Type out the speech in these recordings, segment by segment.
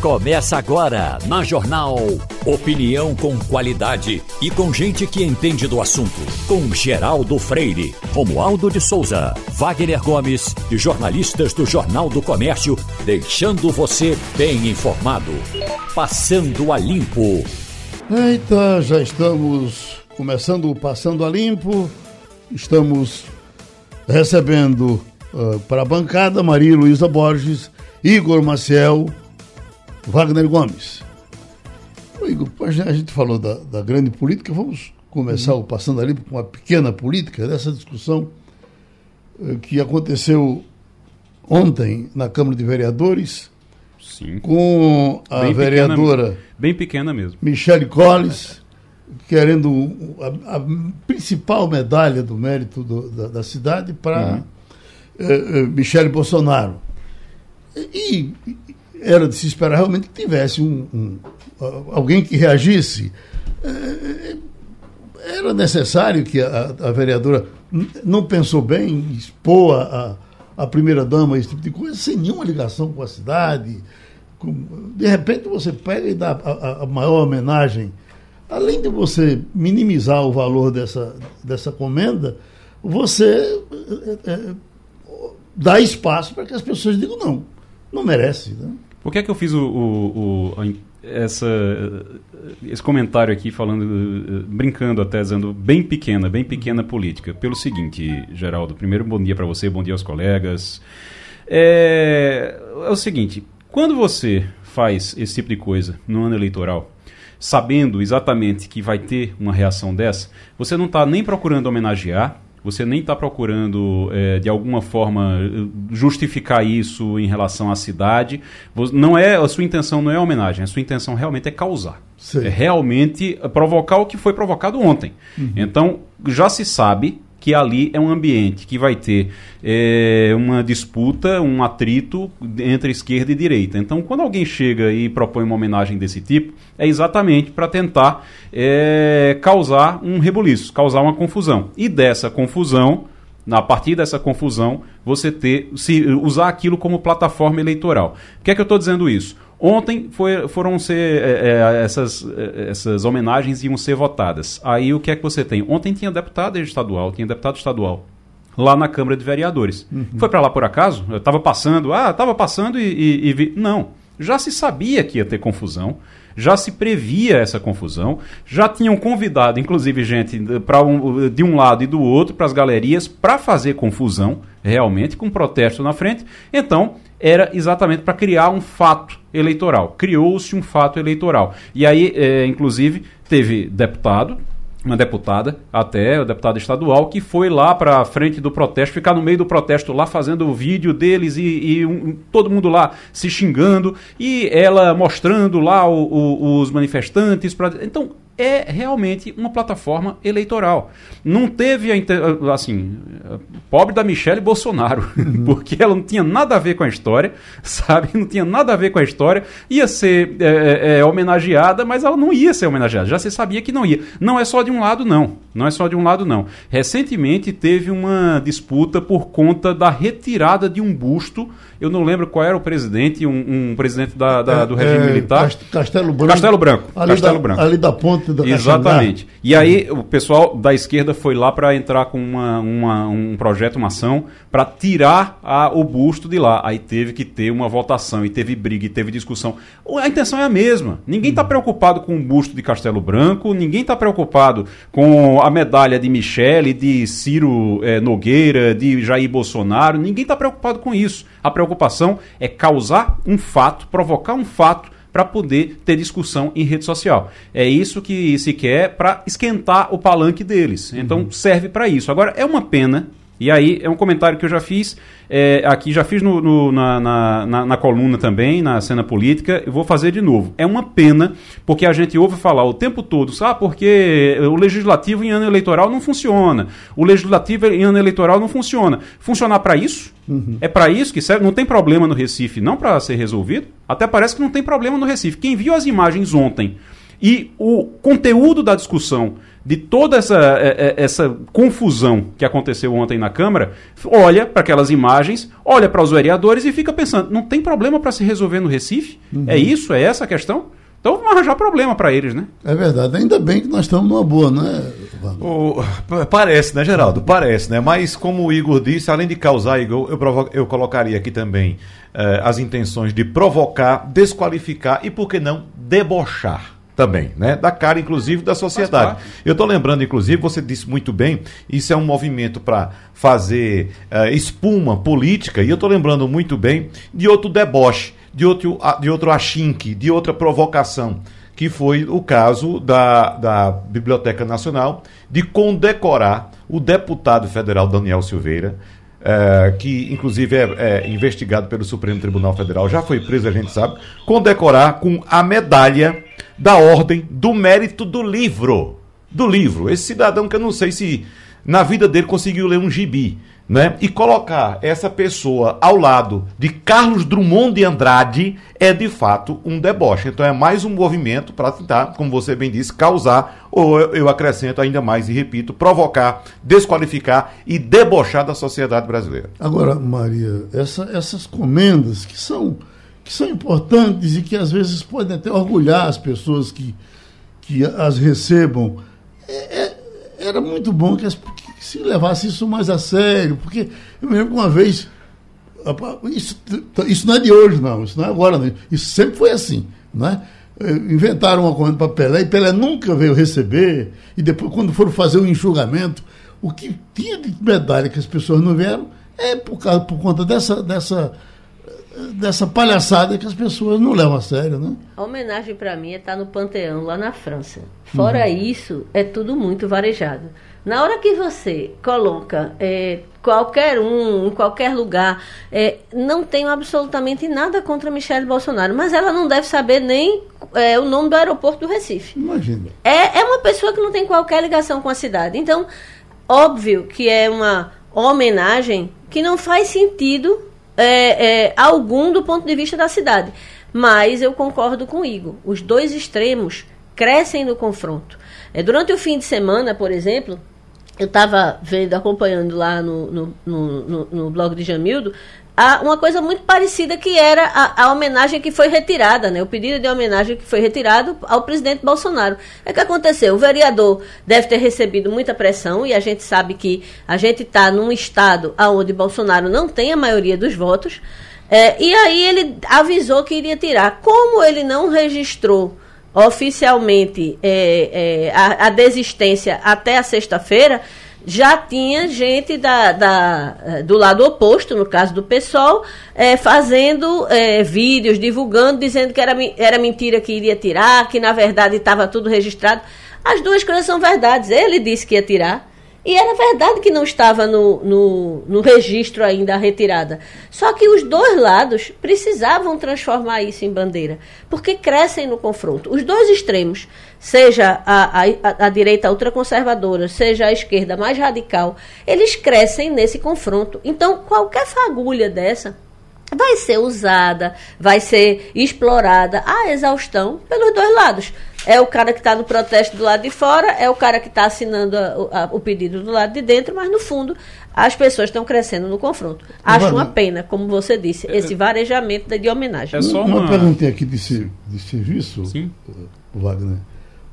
Começa agora na Jornal. Opinião com qualidade e com gente que entende do assunto. Com Geraldo Freire, Romualdo de Souza, Wagner Gomes e jornalistas do Jornal do Comércio, deixando você bem informado. Passando a Limpo. Eita, já estamos começando o Passando a Limpo. Estamos recebendo uh, para a bancada Maria Luísa Borges, Igor Maciel Wagner Gomes. Igor, a gente falou da, da grande política, vamos começar uhum. o Passando ali com uma pequena política, dessa discussão eh, que aconteceu ontem na Câmara de Vereadores, Sim. com a bem vereadora. Pequena, bem pequena mesmo. Michele Colles, querendo a, a principal medalha do mérito do, da, da, cidade para uhum. eh, eh, Michele Bolsonaro. E, era de se esperar realmente que tivesse um, um alguém que reagisse. É, era necessário que a, a, vereadora não pensou bem expor a, a primeira-dama esse tipo de coisa, sem nenhuma ligação com a cidade. Com, de repente você pega e dá a, a, maior homenagem. Além de você minimizar o valor dessa, dessa comenda, você é, é, dá espaço para que as pessoas digam não, não merece. Né? Por que é que eu fiz o, o, o essa, esse comentário aqui falando, brincando até, dizendo bem pequena, bem pequena política? Pelo seguinte, Geraldo, primeiro bom dia para você, bom dia aos colegas. É, é o seguinte, quando você faz esse tipo de coisa no ano eleitoral, sabendo exatamente que vai ter uma reação dessa, você não está nem procurando homenagear, você nem está procurando, é, de alguma forma, justificar isso em relação à cidade. Não é A sua intenção não é homenagem, a sua intenção realmente é causar. Sim. É realmente provocar o que foi provocado ontem. Uhum. Então, já se sabe que ali é um ambiente que vai ter é, uma disputa, um atrito entre esquerda e direita. Então, quando alguém chega e propõe uma homenagem desse tipo, é exatamente para tentar é, causar um rebuliço, causar uma confusão. E dessa confusão, a partir dessa confusão, você ter, se usar aquilo como plataforma eleitoral. Por que é que eu estou dizendo isso? Ontem foi, foram ser é, é, essas, é, essas homenagens iam ser votadas. Aí o que é que você tem? Ontem tinha deputado estadual, tinha deputado estadual lá na Câmara de Vereadores. Uhum. Foi para lá por acaso? Eu estava passando, ah, estava passando e, e, e vi. Não, já se sabia que ia ter confusão já se previa essa confusão, já tinham convidado, inclusive, gente pra um, de um lado e do outro, para as galerias, para fazer confusão, realmente, com protesto na frente. Então, era exatamente para criar um fato eleitoral. Criou-se um fato eleitoral. E aí, é, inclusive, teve deputado, uma deputada, até, o deputado estadual, que foi lá para a frente do protesto, ficar no meio do protesto lá fazendo o vídeo deles e, e um, todo mundo lá se xingando e ela mostrando lá o, o, os manifestantes. Pra... Então, é realmente uma plataforma eleitoral. Não teve a assim, pobre da Michelle Bolsonaro, porque ela não tinha nada a ver com a história, sabe? Não tinha nada a ver com a história. Ia ser é, é, é, homenageada, mas ela não ia ser homenageada. Já se sabia que não ia. Não é só de um lado, não. Não é só de um lado, não. Recentemente teve uma disputa por conta da retirada de um busto. Eu não lembro qual era o presidente, um, um presidente da, da, do regime é, militar. Castelo Branco. Castelo Branco. Ali, Castelo da, Branco. ali da ponte da Exatamente. E aí o pessoal da esquerda foi lá para entrar com uma, uma, um projeto, uma ação, para tirar a, o busto de lá. Aí teve que ter uma votação, e teve briga, e teve discussão. A intenção é a mesma. Ninguém está preocupado com o busto de Castelo Branco, ninguém está preocupado com a medalha de Michele, de Ciro é, Nogueira, de Jair Bolsonaro. Ninguém está preocupado com isso. A preocupação é causar um fato, provocar um fato para poder ter discussão em rede social. É isso que se quer para esquentar o palanque deles. Então uhum. serve para isso. Agora é uma pena e aí é um comentário que eu já fiz é, aqui, já fiz no, no, na, na, na, coluna também, na cena política, eu vou fazer de novo. É uma pena, porque a gente ouve falar o tempo todo, sabe, porque o legislativo em ano eleitoral não funciona. O legislativo em ano eleitoral não funciona. Funcionar para isso? Uhum. É para isso que serve? Não tem problema no Recife, não para ser resolvido? Até parece que não tem problema no Recife. Quem viu as imagens ontem E o conteúdo da discussão de toda essa, é, é, essa confusão que aconteceu ontem na Câmara, olha para aquelas imagens, olha para os vereadores e fica pensando: não tem problema para se resolver no Recife? Uhum. É isso? É essa a questão? Então vamos arranjar problema para eles, né? É verdade. Ainda bem que nós estamos numa boa, né, o, Parece, né, Geraldo? Parece, né? Mas como o Igor disse, além de causar, Igor, eu, provo... eu colocaria aqui também eh, as intenções de provocar, desqualificar e, por que não, debochar também, né? Da cara, inclusive, da sociedade. Eu estou lembrando, inclusive, você disse muito bem, isso é um movimento para fazer uh, espuma política, e eu estou lembrando muito bem de outro deboche, de outro, de outro achinque, de outra provocação, que foi o caso da, da Biblioteca Nacional de condecorar o deputado federal Daniel Silveira, é, que inclusive é, é, investigado pelo Supremo Tribunal Federal, já foi preso, a gente sabe, condecorar com a medalha da Ordem do Mérito do Livro. Do livro. Esse cidadão que eu não sei se na vida dele conseguiu ler um gibi, né? E colocar essa pessoa ao lado de Carlos Drummond de Andrade é de fato um deboche. Então é mais um movimento para tentar, como você bem disse, causar, ou eu acrescento ainda mais e repito, provocar, desqualificar e debochar da sociedade brasileira. Agora, Maria, essa, essas comendas que são, que são importantes e que às vezes podem até orgulhar as pessoas que, que as recebam. É, é, era muito bom que, as, que, se levasse isso mais a sério, porque eu me lembro uma vez. Isso, isso não é de hoje, não, isso não é agora, não. isso sempre foi assim. Né? Inventaram uma corrente para Pelé e Pelé nunca veio receber, e depois, quando foram fazer o enxugamento, o que tinha de medalha que as pessoas não vieram é por, causa, por conta dessa, dessa dessa palhaçada que as pessoas não levam a sério, né? A homenagem para mim é estar tá no Panteão, lá na França. Fora uhum. isso, é tudo muito varejado. Na hora que você coloca é, qualquer um, em qualquer lugar, é, não tenho absolutamente nada contra Michelle Bolsonaro, mas ela não deve saber nem é, o nome do aeroporto do Recife. Imagina. É, é uma pessoa que não tem qualquer ligação com a cidade. Então, óbvio que é uma homenagem que não faz sentido é, é, algum do ponto de vista da cidade. Mas eu concordo com o Igor. Os dois extremos crescem no confronto. É, durante o fim de semana, por exemplo, eu estava vendo, acompanhando lá no, no, no, no, blog de Jamildo, uma coisa muito parecida que era a, a, homenagem que foi retirada, né? O pedido de homenagem que foi retirado ao presidente Bolsonaro. É que aconteceu, o vereador deve ter recebido muita pressão e a gente sabe que a gente está num estado onde Bolsonaro não tem a maioria dos votos. É, e aí ele avisou que iria tirar. Como ele não registrou oficialmente é, é, a, a desistência até a sexta-feira, já tinha gente da, da, eh, do lado oposto, no caso do PSOL, é, fazendo é, vídeos, divulgando, dizendo que era, era mentira que iria tirar, que na verdade estava tudo registrado. As duas coisas são verdades. Ele disse que ia tirar. E era verdade que não estava no, no, no, registro ainda a retirada. Só que os dois lados precisavam transformar isso em bandeira, porque crescem no confronto. Os dois extremos, seja a, a, a direita ultraconservadora, seja a esquerda mais radical, eles crescem nesse confronto. Então, qualquer fagulha dessa vai ser usada, vai ser explorada à exaustão pelos dois lados. É o cara que está no protesto do lado de fora, é o cara que está assinando a, a, o pedido do lado de dentro, mas no fundo as pessoas estão crescendo no confronto. Acho uma pena, como você disse, é, esse varejamento de homenagem. É só uma, uma pergunta aqui de, de serviço, Sim. Wagner.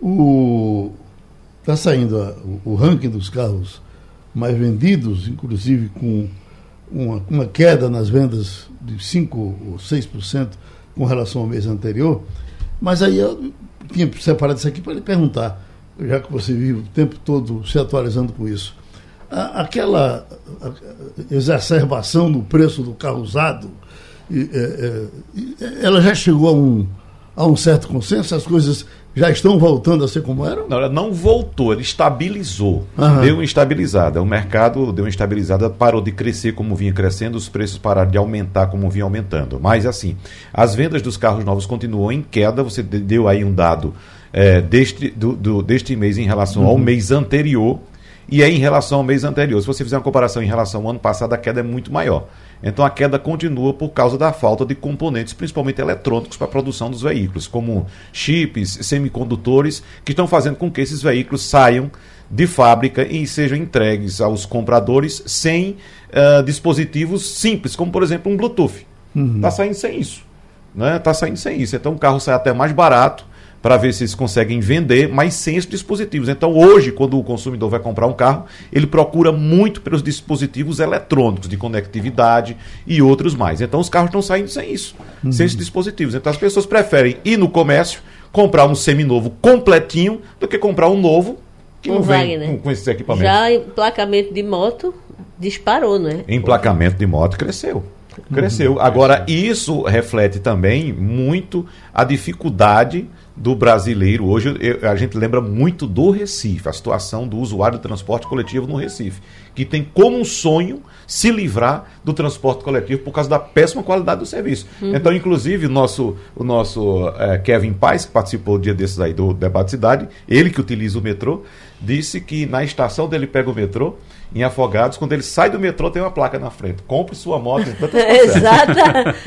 O está saindo a, o, o ranking dos carros mais vendidos, inclusive com uma, uma queda nas vendas de 5 ou 6% com relação ao mês anterior. Mas aí eu tinha separado isso aqui para lhe perguntar, já que você vive o tempo todo se atualizando com isso. Aquela exacerbação no preço do carro usado, é, é, ela já chegou a um, a um certo consenso? As coisas já estão voltando a ser como eram? Não, ela não voltou, ela estabilizou. Aham. Deu uma estabilizada. O mercado deu uma estabilizada, parou de crescer como vinha crescendo, os preços pararam de aumentar como vinha aumentando. Mas assim, as vendas dos carros novos continuam em queda. Você deu aí um dado é, deste, do, do, deste mês em relação uhum. ao mês anterior. e é em relação ao mês anterior. Se você fizer uma comparação em relação ao ano passado, a queda é muito maior. Então a queda continua por causa da falta de componentes, principalmente eletrônicos, para a produção dos veículos, como chips, semicondutores, que estão fazendo com que esses veículos saiam de fábrica e sejam entregues aos compradores sem uh, dispositivos simples, como por exemplo um Bluetooth. Está uhum. Tá saindo sem isso. Está né? Tá saindo sem isso. Então o carro sai até mais barato para ver se eles conseguem vender, mas sem esses dispositivos. Então, hoje, quando o consumidor vai comprar um carro, ele procura muito pelos dispositivos eletrônicos de conectividade e outros mais. Então, os carros estão saindo sem isso, uhum. sem esses dispositivos. Então, as pessoas preferem ir no comércio, comprar um seminovo completinho, do que comprar um novo que um não vem com, com esses equipamentos. Já emplacamento de moto disparou, não é? Emplacamento de moto cresceu. Cresceu. Uhum. Agora, isso reflete também muito a dificuldade do brasileiro. Hoje eu, a gente lembra muito do Recife, a situação do usuário do transporte coletivo no Recife, que tem como um sonho se livrar do transporte coletivo por causa da péssima qualidade do serviço. Uhum. Então, inclusive, o nosso, o nosso é, Kevin Paz, que participou o dia desses aí do debate cidade, ele que utiliza o metrô, disse que na estação dele pega o metrô, em Afogados, quando ele sai do metrô, tem uma placa na frente. Compre sua moto em tantas Exato.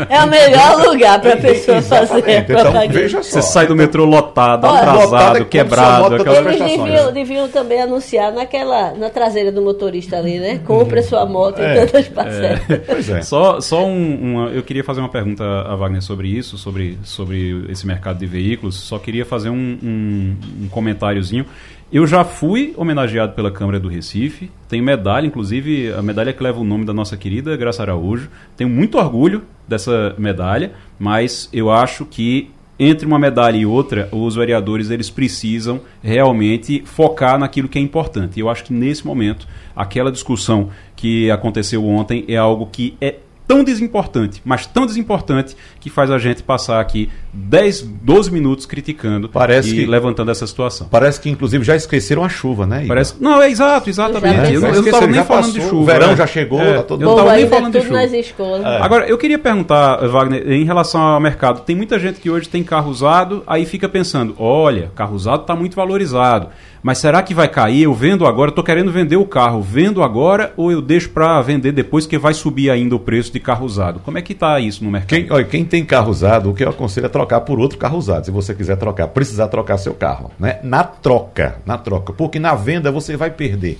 É o melhor lugar para a pessoa fazer. Então, veja só. Você sai do metrô lotado, Olha, atrasado, lotado, quebrado. Eles deviam, deviam, também anunciar naquela, na traseira do motorista ali, né? Compre sua moto é, em tantas parcelas. É. Pois é. Só, só um, uma, eu queria fazer uma pergunta a Wagner sobre isso, sobre, sobre esse mercado de veículos. Só queria fazer um, um, um comentáriozinho. Eu já fui homenageado pela Câmara do Recife, tenho medalha, inclusive a medalha que leva o nome da nossa querida Graça Araújo. Tenho muito orgulho dessa medalha, mas eu acho que entre uma medalha e outra, os vereadores eles precisam realmente focar naquilo que é importante. Eu acho que nesse momento, aquela discussão que aconteceu ontem é algo que é tão desimportante, mas tão desimportante, que faz a gente passar aqui 10, 12 minutos criticando parece e que, levantando essa situação. Parece que, inclusive, já esqueceram a chuva, né? Igor? Parece, não, é exato, exatamente. Eu, eu, não estava nem falando passou, de chuva. O verão né? já chegou, é, tá todo Eu não estava nem falando de chuva. É. Agora, eu queria perguntar, Wagner, em relação ao mercado, tem muita gente que hoje tem carro usado, aí fica pensando, olha, carro usado está muito valorizado. Mas será que vai cair? Eu vendo agora, estou querendo vender o carro, vendo agora ou eu deixo para vender depois que vai subir ainda o preço de carro usado? Como é que está isso no mercado? Quem, olha, quem tem carro usado, o que eu aconselho é trocar por outro carro usado. Se você quiser trocar, precisar trocar seu carro, né? Na troca, na troca, porque na venda você vai perder.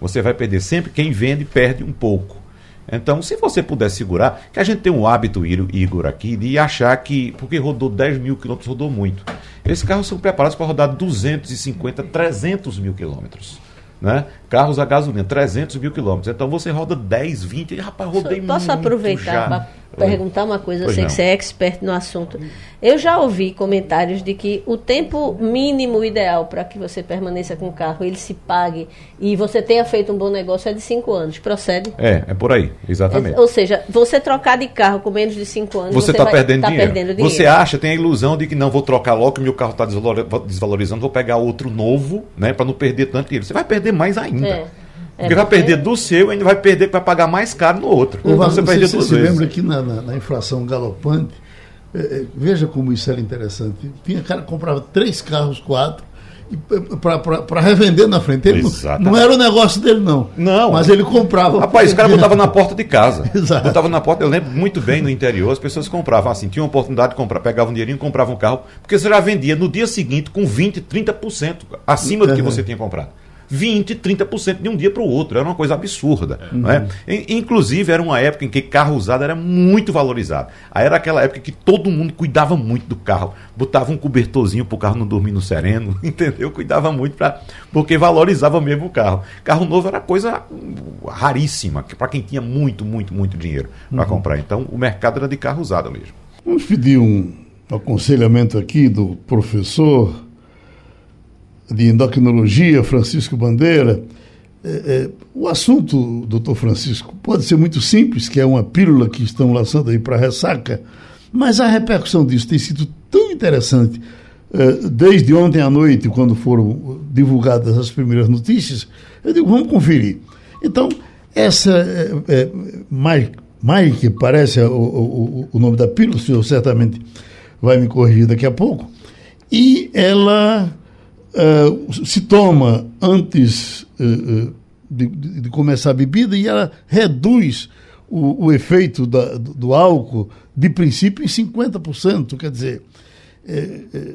Você vai perder sempre quem vende perde um pouco. Então, se você puder segurar, que a gente tem um hábito, Igor, aqui, de achar que, porque rodou 10 mil quilômetros, rodou muito. Esses carros são preparados para rodar 250, 300 mil quilômetros. Né? Carros a gasolina, 300 mil quilômetros. Então você roda 10, 20, e rapaz, rodei Posso muito. Posso aproveitar perguntar uma coisa? Eu sei não. que você é expert no assunto. Eu já ouvi comentários de que o tempo mínimo ideal para que você permaneça com o carro, ele se pague e você tenha feito um bom negócio é de 5 anos. Procede? É, é por aí, exatamente. É, ou seja, você trocar de carro com menos de 5 anos, você está perdendo, tá perdendo, dinheiro. Você acha, tem a ilusão de que não vou trocar logo, que meu carro está desvalorizando, vou pegar outro novo, né, para não perder tanto dinheiro. Você vai perder mais ainda. É. É porque vai perder do seu e ainda vai perder para pagar mais caro no outro. Então você perde você se lembra que na, na, na inflação galopante, é, é, veja como isso era interessante. Tinha cara que comprava três carros, quatro, para revender na frente. Ele não, não, era o negócio dele, não. Não. Mas ele comprava. Rapaz, o cara botava na porta de casa. Exato. Botava na porta, eu lembro muito bem no interior, as pessoas compravam assim, tinham oportunidade de comprar, pegavam um dinheirinho, compravam um carro, porque você já vendia no dia seguinte com 20, 30% acima do que você tinha comprado. 20%, 30% de um dia para o outro. Era uma coisa absurda. É. Não é? Inclusive, era uma época em que carro usado era muito valorizado. Aí era aquela época que todo mundo cuidava muito do carro. Botava um cobertorzinho para o carro não dormir no sereno, entendeu? Cuidava muito, pra, porque valorizava mesmo o carro. Carro novo era coisa raríssima, para quem tinha muito, muito, muito dinheiro para uhum. comprar. Então, o mercado era de carro usado mesmo. Vamos pedir um aconselhamento aqui do professor de endocrinologia, Francisco Bandeira. É, é, o assunto, doutor Francisco, pode ser muito simples, que é uma pílula que estão lançando aí para ressaca, mas a repercussão disso tem sido tão interessante. É, desde ontem à noite, quando foram divulgadas as primeiras notícias, eu digo, vamos conferir. Então, essa é, é, Mike, Mike, parece o, o, o nome da pílula, o senhor certamente vai me corrigir daqui a pouco, e ela uh, se toma antes uh, de, de, começar a bebida e ela reduz o, o efeito da, do, do, álcool de princípio em 50%. Quer dizer, é, é,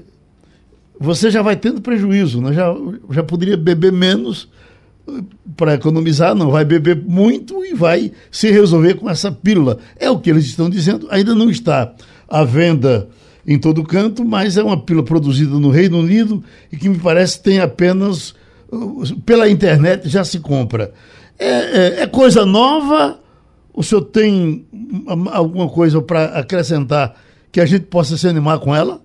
você já vai tendo prejuízo, né? já, já poderia beber menos para economizar, não vai beber muito e vai se resolver com essa pílula. É o que eles estão dizendo, ainda não está à venda em todo canto, mas é uma pílula produzida no Reino Unido e que me parece tem apenas pela internet já se compra. É, é, é coisa nova? O senhor tem alguma coisa para acrescentar que a gente possa se animar com ela?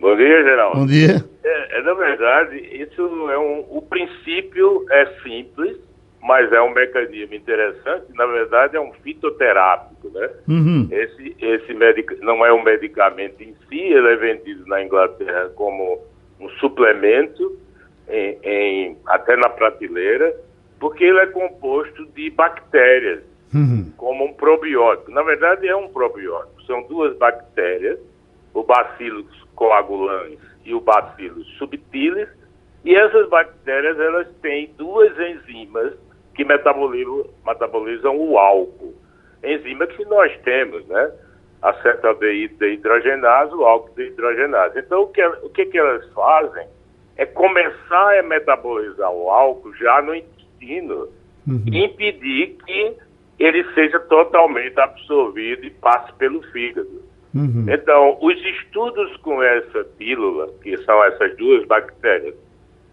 Bom dia, Geraldo. Bom dia. É, é na verdade, isso é um, o princípio é simples, mas é um mecanismo interessante. Na verdade, é um fitoterápico, né? Uhum. Esse, esse medic, não é um medicamento em si, ele é vendido na Inglaterra como um suplemento em, em, até na prateleira, porque ele é composto de bactérias, uhum. como um probiótico. Na verdade, é um probiótico. São duas bactérias, o Bacillus coagulans e o Bacillus subtilis, e essas bactérias elas têm duas enzimas que metabolizam, metabolizam o álcool. Enzima que nós temos, né? Acetaldeído dehidrogenase, o álcool dehidrogenase. Então, o que, o que, que elas fazem? é começar a metabolizar o álcool já no intestino uhum. e impedir que ele seja totalmente absorvido e passe pelo fígado. Uhum. Então, os estudos com essa pílula, que são essas duas bactérias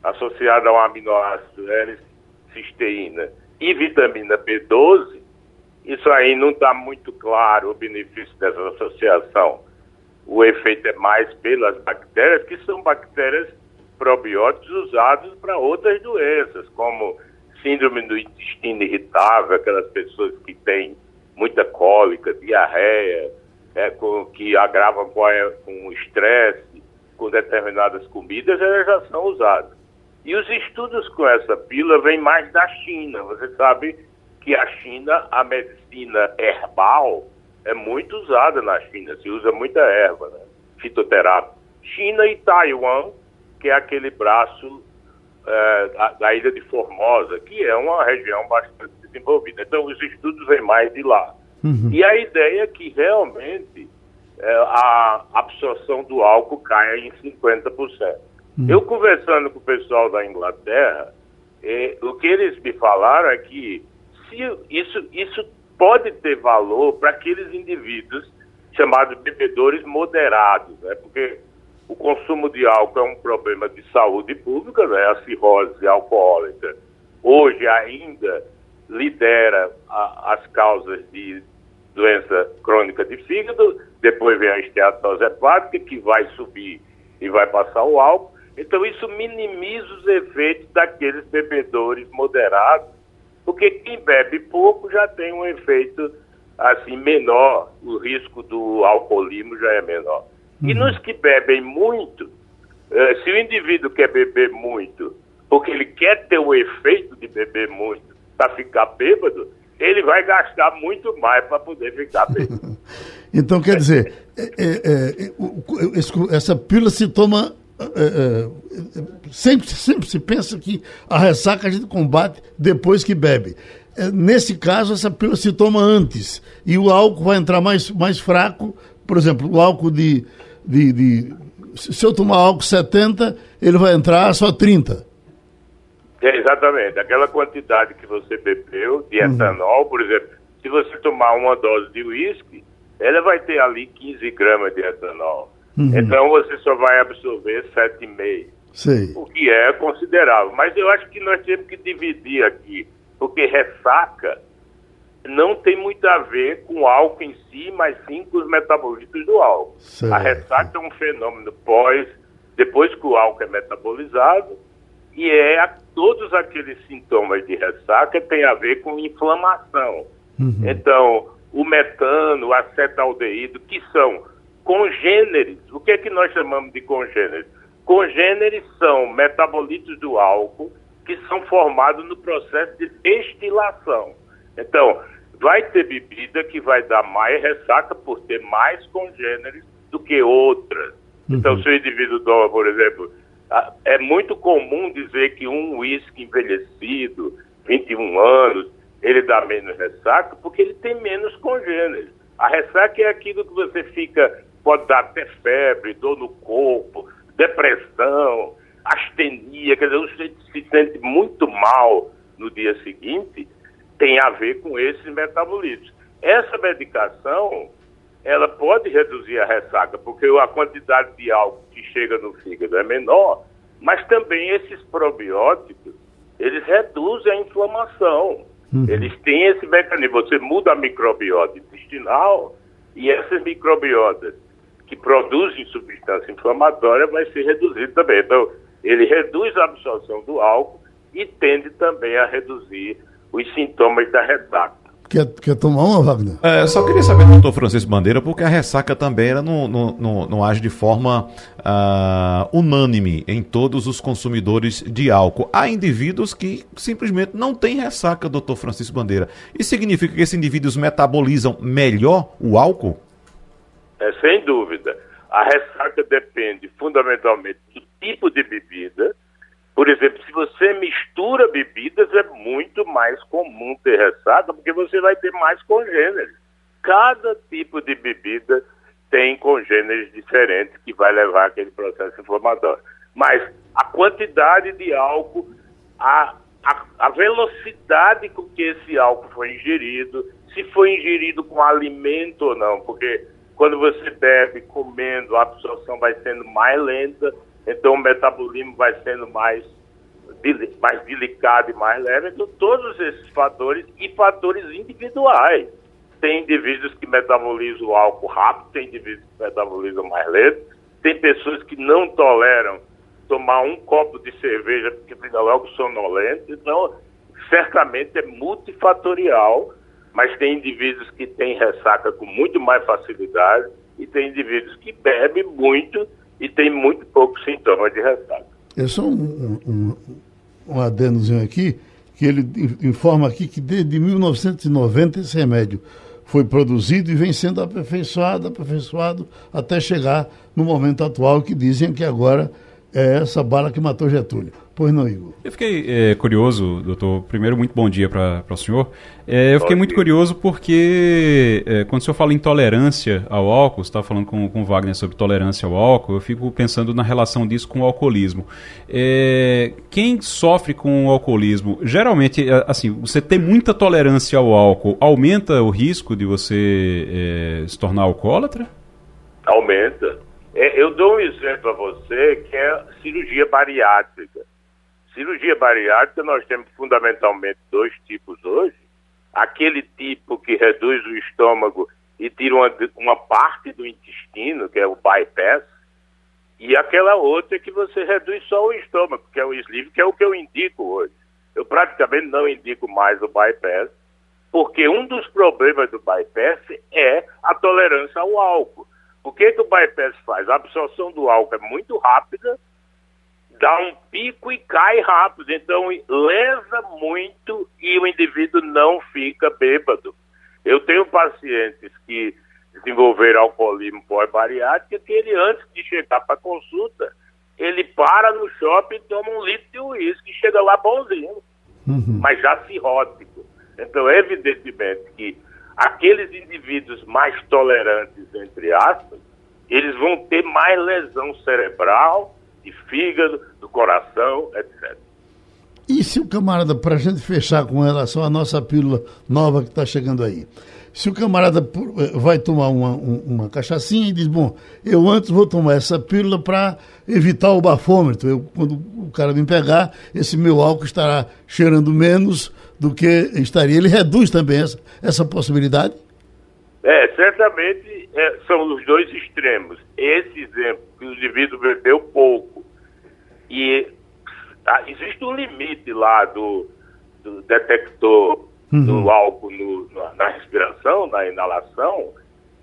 associadas ao aminoácido L-cisteína e vitamina B12, isso aí não está muito claro o benefício dessa associação. O efeito é mais pelas bactérias, que são bactérias probióticos usados para outras doenças, como síndrome do intestino irritável, aquelas pessoas que têm muita cólica, diarreia, é, com, que agravam com, com estresse, com determinadas comidas, elas já são usadas. E os estudos com essa pílula vêm mais da China. Você sabe que a China, a medicina herbal é muito usada na China, se usa muita erva, né? fitoterápica. China e Taiwan que é aquele braço é, da, da, ilha de Formosa, que é uma região bastante desenvolvida. Então, os estudos vêm mais de lá. Uhum. E a ideia é que realmente é, a absorção do álcool caia em 50%. Uhum. Eu conversando com o pessoal da Inglaterra, é, o que eles me falaram é que se isso, isso pode ter valor para aqueles indivíduos chamados bebedores moderados, né? porque o consumo de álcool é um problema de saúde pública, né? a cirrose alcoólica hoje ainda lidera a, as causas de doença crônica de fígado, depois vem a esteatose hepática, que vai subir e vai passar o álcool. Então, isso minimiza os efeitos daqueles bebedores moderados, porque quem bebe pouco já tem um efeito assim menor, o risco do alcoolismo já é menor. E uhum. nos que bebem muito, eh, se o indivíduo quer beber muito, porque ele quer ter o efeito de beber muito para ficar bêbado, ele vai gastar muito mais para poder ficar bêbado. então, quer dizer, é, é, é, essa pílula se toma. Sempre, sempre se pensa que a ressaca a gente combate depois que bebe. Nesse caso, essa pílula se toma antes e o álcool vai entrar mais, mais fraco. Por exemplo, o álcool de de, de, se eu tomar álcool 70, ele vai entrar só 30. É, exatamente. Aquela quantidade que você bebeu de uhum. etanol, por exemplo, se você tomar uma dose de uísque, ela vai ter ali 15 gramas de etanol. Uhum. Então você só vai absorver 7,5. Sei. O que é considerável. Mas eu acho que nós temos que dividir aqui, porque ressaca não tem muito a ver com o álcool em si, mas sim com os metabolitos do álcool. Certo. A ressaca é um fenômeno pós, depois que o álcool é metabolizado, e é a, todos aqueles sintomas de ressaca têm a ver com inflamação. Uhum. Então, o metano, o acetaldeído, que são congêneres. O que é que nós chamamos de congêneres? Congêneres são metabolitos do álcool que são formados no processo de destilação. Então, vai ter bebida que vai dar mais ressaca por ter mais congêneres do que outras. Uhum. Então, se o indivíduo toma, por exemplo, é muito comum dizer que um uísque envelhecido, 21 anos, ele dá menos ressaca porque ele tem menos congêneres. A ressaca é aquilo que você fica, pode dar até febre, dor no corpo, depressão, astenia, quer dizer, você se sente muito mal no dia seguinte, tem a ver com esses metabolismos. Essa medicação, ela pode reduzir a ressaca, porque a quantidade de álcool que chega no fígado é menor, mas também esses probióticos, eles reduzem a inflamação. Uhum. Eles têm esse mecanismo. Você muda a microbiota intestinal e essas microbiotas que produzem substância inflamatória vai ser reduzido também. Então, ele reduz a absorção do álcool e tende também a reduzir os sintomas da ressaca. Quer, quer tomar uma, Wagner? É, só queria saber, doutor Francisco Bandeira, porque a ressaca também ela não, não, não, não age de forma uh, unânime em todos os consumidores de álcool. Há indivíduos que simplesmente não têm ressaca, doutor Francisco Bandeira. Isso significa que esses indivíduos metabolizam melhor o álcool? É, sem dúvida. A ressaca depende fundamentalmente do tipo de bebida, por exemplo, se você mistura bebidas, é muito mais comum ter ressaca, porque você vai ter mais congêneres. Cada tipo de bebida tem congêneres diferentes que vai levar aquele processo inflamatório. Mas a quantidade de álcool, a, a, a velocidade com que esse álcool foi ingerido, se foi ingerido com alimento ou não, porque quando você bebe comendo, a absorção vai sendo mais lenta, então o metabolismo vai sendo mais, mais delicado e mais leve. Então, todos esses fatores e fatores individuais. Tem indivíduos que metabolizam o álcool rápido, tem indivíduos que metabolizam mais lento, tem pessoas que não toleram tomar um copo de cerveja porque fica logo sonolento. Então, certamente é multifatorial, mas tem indivíduos que têm ressaca com muito mais facilidade e tem indivíduos que bebem muito e tem muito pouco sintoma de ressaca. É só um, um, um adendozinho aqui, que ele informa aqui que desde 1990 esse remédio foi produzido e vem sendo aperfeiçoado, aperfeiçoado, até chegar no momento atual que dizem que agora é essa bala que matou Getúlio. Pois não, Igor? Eu fiquei é, curioso, doutor. Primeiro, muito bom dia para o senhor. É, eu fiquei muito curioso porque é, quando o senhor fala em tolerância ao álcool, você estava falando com, com o Wagner sobre tolerância ao álcool, eu fico pensando na relação disso com o alcoolismo. É, quem sofre com o alcoolismo, geralmente, é, assim, você ter muita tolerância ao álcool aumenta o risco de você é, se tornar alcoólatra? Aumenta. eu dou um exemplo a você que é cirurgia bariátrica Cirurgia bariátrica, nós temos fundamentalmente dois tipos hoje. Aquele tipo que reduz o estômago e tira uma, uma parte do intestino, que é o bypass, e aquela outra que você reduz só o estômago, que é o sleeve, que é o que eu indico hoje. Eu praticamente não indico mais o bypass, porque um dos problemas do bypass é a tolerância ao álcool. O que, que o bypass faz? A absorção do álcool é muito rápida dá um pico e cai rápido. Então, lesa muito e o indivíduo não fica bêbado. Eu tenho pacientes que desenvolveram alcoolismo pós-bariátrico que ele, antes de chegar para consulta, ele para no shopping, toma um litro de uísque e chega lá bonzinho, uhum. mas já cirrótico. Então, evidentemente que aqueles indivíduos mais tolerantes, entre aspas, eles vão ter mais lesão cerebral, de fígado, do coração, etc. E se o camarada, para a gente fechar com relação à nossa pílula nova que está chegando aí, se o camarada eh, vai tomar uma, uma cachaçinha e diz, bom, eu antes vou tomar essa pílula para evitar o bafômetro, eu, quando o cara me pegar, esse meu álcool estará cheirando menos do que estaria. Ele reduz também essa, essa possibilidade? É, certamente é, são os dois extremos. Esse exemplo, que o indivíduo bebeu pouco e tá, existe um limite lá do, do detector uhum. do álcool no, na respiração, na inalação,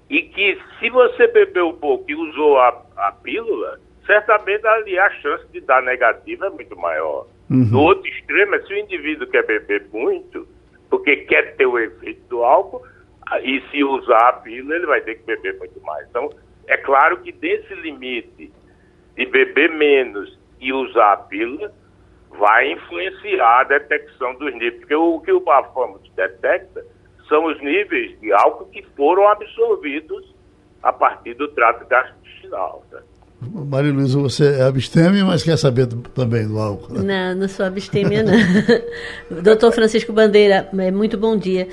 e que se você bebeu pouco e usou a, a pílula, certamente ali a chance de dar negativa é muito maior. Uhum. No outro extremo é se o indivíduo quer beber muito, porque quer ter o efeito do álcool, e se usar a pílula, ele vai ter que beber muito mais. Então, é claro que desse limite de beber menos e usar a pílula vai influenciar a detecção dos níveis, porque o que o bafômetro detecta são os níveis de álcool que foram absorvidos a partir do trato gastrointestinal. Né? Maria Luísa, você é abstêmia, mas quer saber também do álcool. Né? Não, não sou abstêmia, não. Doutor Francisco Bandeira, é, muito bom dia.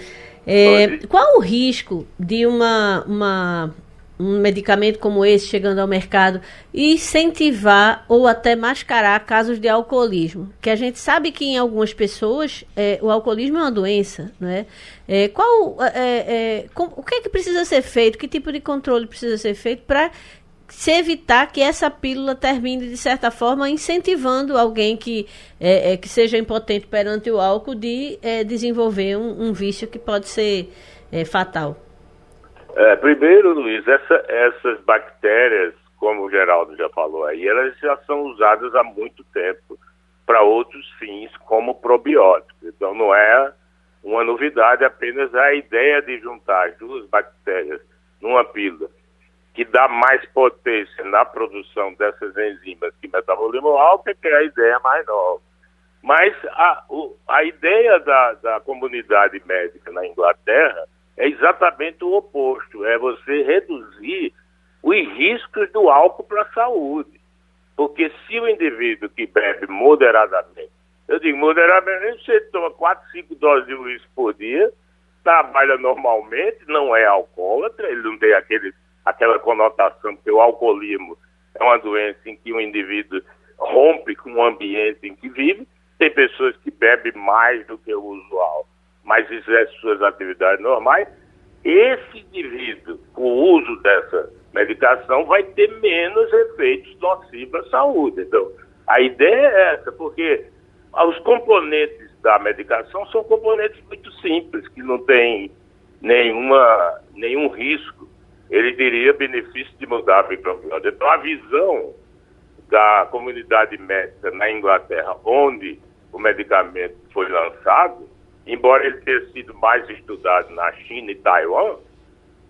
É, qual o risco de uma, uma, um medicamento como esse chegando ao mercado incentivar ou até mascarar casos de alcoolismo? Que a gente sabe que em algumas pessoas é, o alcoolismo é uma doença, não é? é qual, é, é com, o que é que precisa ser feito? Que tipo de controle precisa ser feito para se evitar que essa pílula termine, de certa forma, incentivando alguém que, é, é, que seja impotente perante o álcool de é, desenvolver um, um, vício que pode ser é, fatal? É, primeiro, Luiz, essa, essas bactérias, como o Geraldo já falou aí, elas já são usadas há muito tempo para outros fins, como probióticos. Então, não é uma novidade, apenas a ideia de juntar duas bactérias numa pílula que dá mais potência na produção dessas enzimas de metabolismo alto, é que é a ideia mais nova. Mas a, o, a ideia da, da comunidade médica na Inglaterra é exatamente o oposto, é você reduzir os riscos do álcool para a saúde. Porque se o indivíduo que bebe moderadamente, eu digo moderadamente, você toma 4, 5 doses de uísque por dia, trabalha normalmente, não é alcoólatra, ele não tem aquele aquela conotação, porque o alcoolismo é uma doença em que o indivíduo rompe com o ambiente em que vive. Tem pessoas que bebem mais do que o usual, mas exercem suas atividades normais. Esse indivíduo, com o uso dessa medicação, vai ter menos efeitos nocivos à saúde. Então, a ideia é essa, porque os componentes da medicação são componentes muito simples, que não têm nenhuma, nenhum risco ele teria benefício de mudar a microbiota. Então, a visão da comunidade médica na Inglaterra, onde o medicamento foi lançado, embora ele tenha sido mais estudado na China e Taiwan,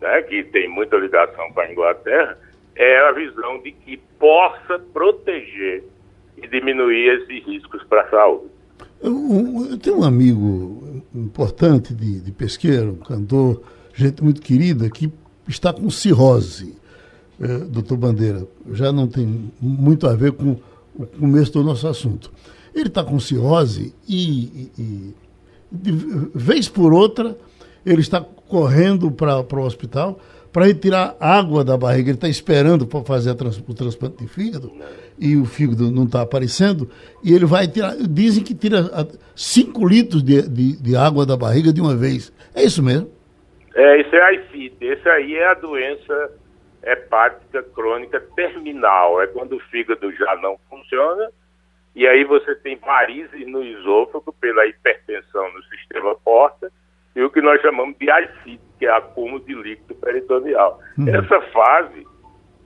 né, que tem muita ligação com a Inglaterra, é a visão de que possa proteger e diminuir esses riscos para a saúde. Eu, eu, tenho um amigo importante de, de pesqueiro, um cantor, gente muito querida, que está com cirrose, é, doutor Bandeira. Já não tem muito a ver com o começo do nosso assunto. Ele está com cirrose e, e, e, de vez por outra, ele está correndo para o hospital para retirar água da barriga. Ele está esperando para fazer trans, o transplante de fígado e o fígado não está aparecendo. E ele vai tirar. Dizem que tira 5 litros de, de, de água da barriga de uma vez. É isso mesmo? É, isso é a. Esse aí é a doença hepática crônica terminal. É quando o fígado já não funciona e aí você tem varizes no esôfago pela hipertensão no sistema porta e o que nós chamamos de ascite, que é acúmulo de líquido peritoneal. Uhum. Essa fase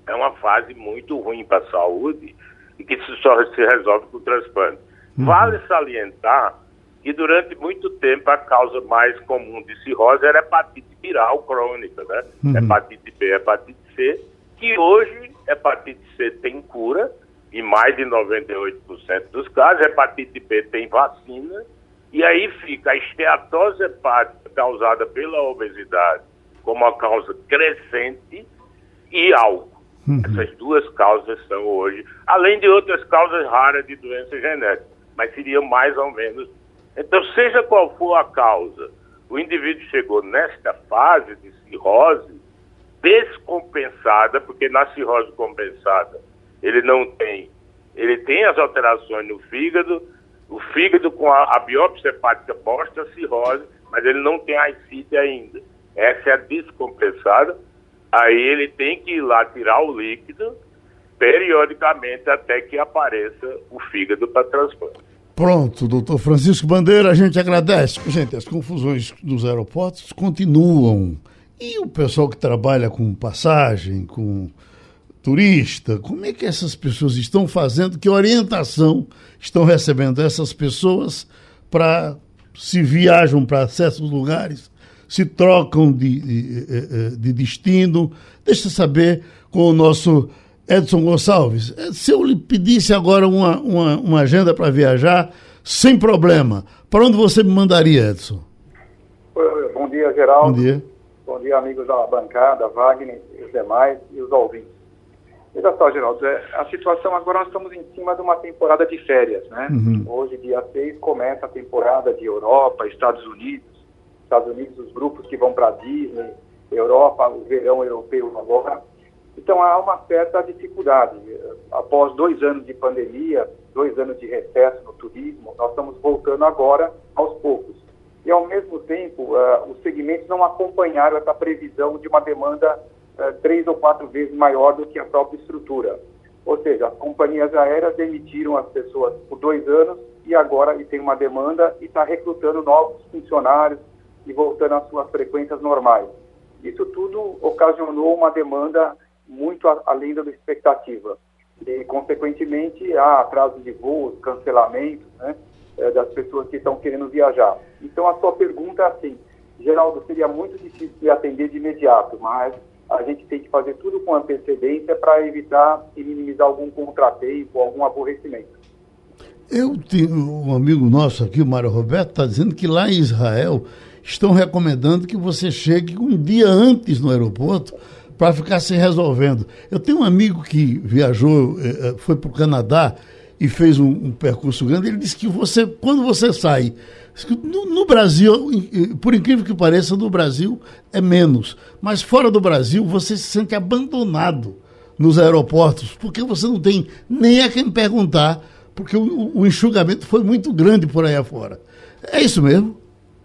é uma fase muito ruim para a saúde e que só se resolve com o transplante. Uhum. Vale salientar e durante muito tempo a causa mais comum de cirrose era hepatite viral crônica, né? Uhum. Hepatite B, hepatite C, que hoje hepatite C tem cura, em mais de 98% dos casos, hepatite B tem vacina, e aí fica a esteatose hepática causada pela obesidade como a causa crescente e álcool. Uhum. Essas duas causas são hoje, além de outras causas raras de doença genética, mas seriam mais ou menos então, seja qual for a causa, o indivíduo chegou nesta fase de cirrose descompensada, porque na cirrose compensada ele não tem, ele tem as alterações no fígado, o fígado com a, a biópsia hepática mostra cirrose, mas ele não tem a ascite ainda. Essa é a descompensada. Aí ele tem que ir lá tirar o líquido periodicamente até que apareça o fígado para transplante. Pronto, doutor Francisco Bandeira, a gente agradece. Gente, as confusões nos aeroportos continuam. E o pessoal que trabalha com passagem, com turista, como é que essas pessoas estão fazendo? Que orientação estão recebendo essas pessoas para se viajam para certos lugares, se trocam de, de, de destino? Deixa eu saber com o nosso Edson Gonçalves, se eu lhe pedisse agora uma, uma, uma agenda para viajar, sem problema, para onde você me mandaria, Edson? Bom dia, Geraldo. Bom dia. Bom dia, amigos da bancada, Wagner e os demais e os ouvintes. Só, Geraldo, é, a situação agora nós estamos em cima de uma temporada de férias, né? Uhum. Hoje, dia 6, começa a temporada de Europa, Estados Unidos. Estados Unidos, os grupos que vão para Disney, Europa, o verão europeu agora. Então há uma certa dificuldade. Após dois anos de pandemia, dois anos de recesso no turismo, nós estamos voltando agora aos poucos. E ao mesmo tempo, uh, os segmentos não acompanharam essa previsão de uma demanda uh, três ou quatro vezes maior do que a própria estrutura. Ou seja, as companhias aéreas demitiram as pessoas por dois anos e agora e tem uma demanda e está recrutando novos funcionários e voltando às suas frequências normais. Isso tudo ocasionou uma demanda muito além da expectativa. E, consequentemente, há atraso de voos, cancelamentos né, eh, das pessoas que estão querendo viajar. Então, a sua pergunta é assim, Geraldo, seria muito difícil de atender de imediato, mas a gente tem que fazer tudo com antecedência para evitar e minimizar algum contratempo, algum aborrecimento. Eu tenho um amigo nosso aqui, o Mário Roberto, está dizendo que lá em Israel estão recomendando que você chegue um dia antes no aeroporto para ficar se resolvendo. Eu tenho um amigo que viajou, eh, eh, foi para o Canadá e fez um, um, percurso grande. Ele disse que você, quando você sai, no, no, Brasil, por incrível que pareça, no Brasil é menos, mas fora do Brasil você se sente abandonado nos aeroportos, porque você não tem nem a quem perguntar, porque o, o enxugamento foi muito grande por aí afora. É isso mesmo?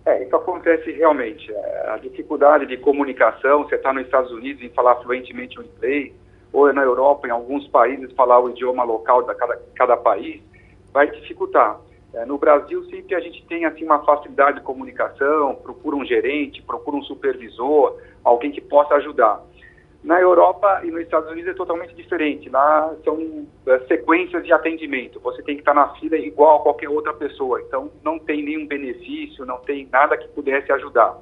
É, isso acontece realmente. É, a dificuldade de comunicação, você está nos Estados Unidos em falar fluentemente o inglês, ou na Europa, em alguns países, falar o idioma local de cada, cada país, vai dificultar. É, no Brasil, sempre a gente tem assim uma facilidade de comunicação, procura um gerente, procura um supervisor, alguém que possa ajudar. Na Europa e nos Estados Unidos é totalmente diferente. Lá são é, sequências de atendimento. Você tem que estar na fila igual a qualquer outra pessoa. Então, não tem nenhum benefício, não tem nada que pudesse ajudar.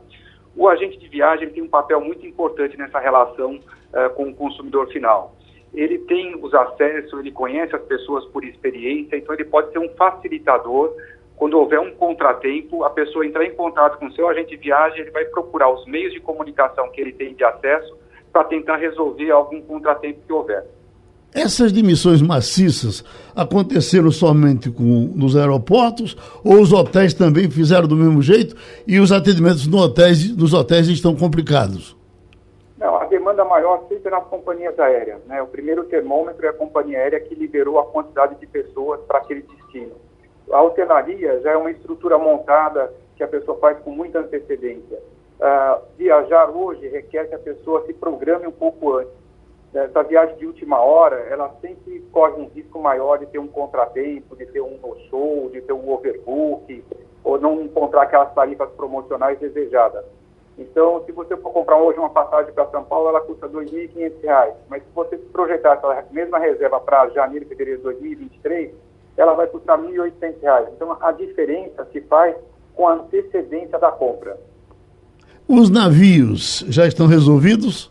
O agente de viagem tem um papel muito importante nessa relação uh, com o consumidor final. Ele tem os acessos, ele conhece as pessoas por experiência, então ele pode ser um facilitador. Quando houver um contratempo, a pessoa entrar em contato com o seu agente de viagem, ele vai procurar os meios de comunicação que ele tem de acesso para tentar resolver algum contratempo que houver. Essas demissões maciças aconteceram somente com, nos aeroportos ou os hotéis também fizeram do mesmo jeito e os atendimentos no hotéis, nos hotéis estão complicados? Demanda maior sempre nas companhias aéreas. Né? O primeiro termômetro é a companhia aérea que liberou a quantidade de pessoas para aquele destino. A hotelaria já é uma estrutura montada que a pessoa faz com muita antecedência. Uh, viajar hoje requer que a pessoa se programe um pouco antes. Essa viagem de última hora, ela sempre corre um risco maior de ter um contratempo, de ter um no-show, de ter um overbook, ou não encontrar aquelas tarifas promocionais desejadas. Então, se você for comprar hoje uma passagem para São Paulo, ela custa R$ 2.500. Mas se você projetar essa mesma reserva para janeiro e fevereiro de 2023, ela vai custar R$ 1.800. Então, a diferença se faz com a antecedência da compra. Os navios já estão resolvidos?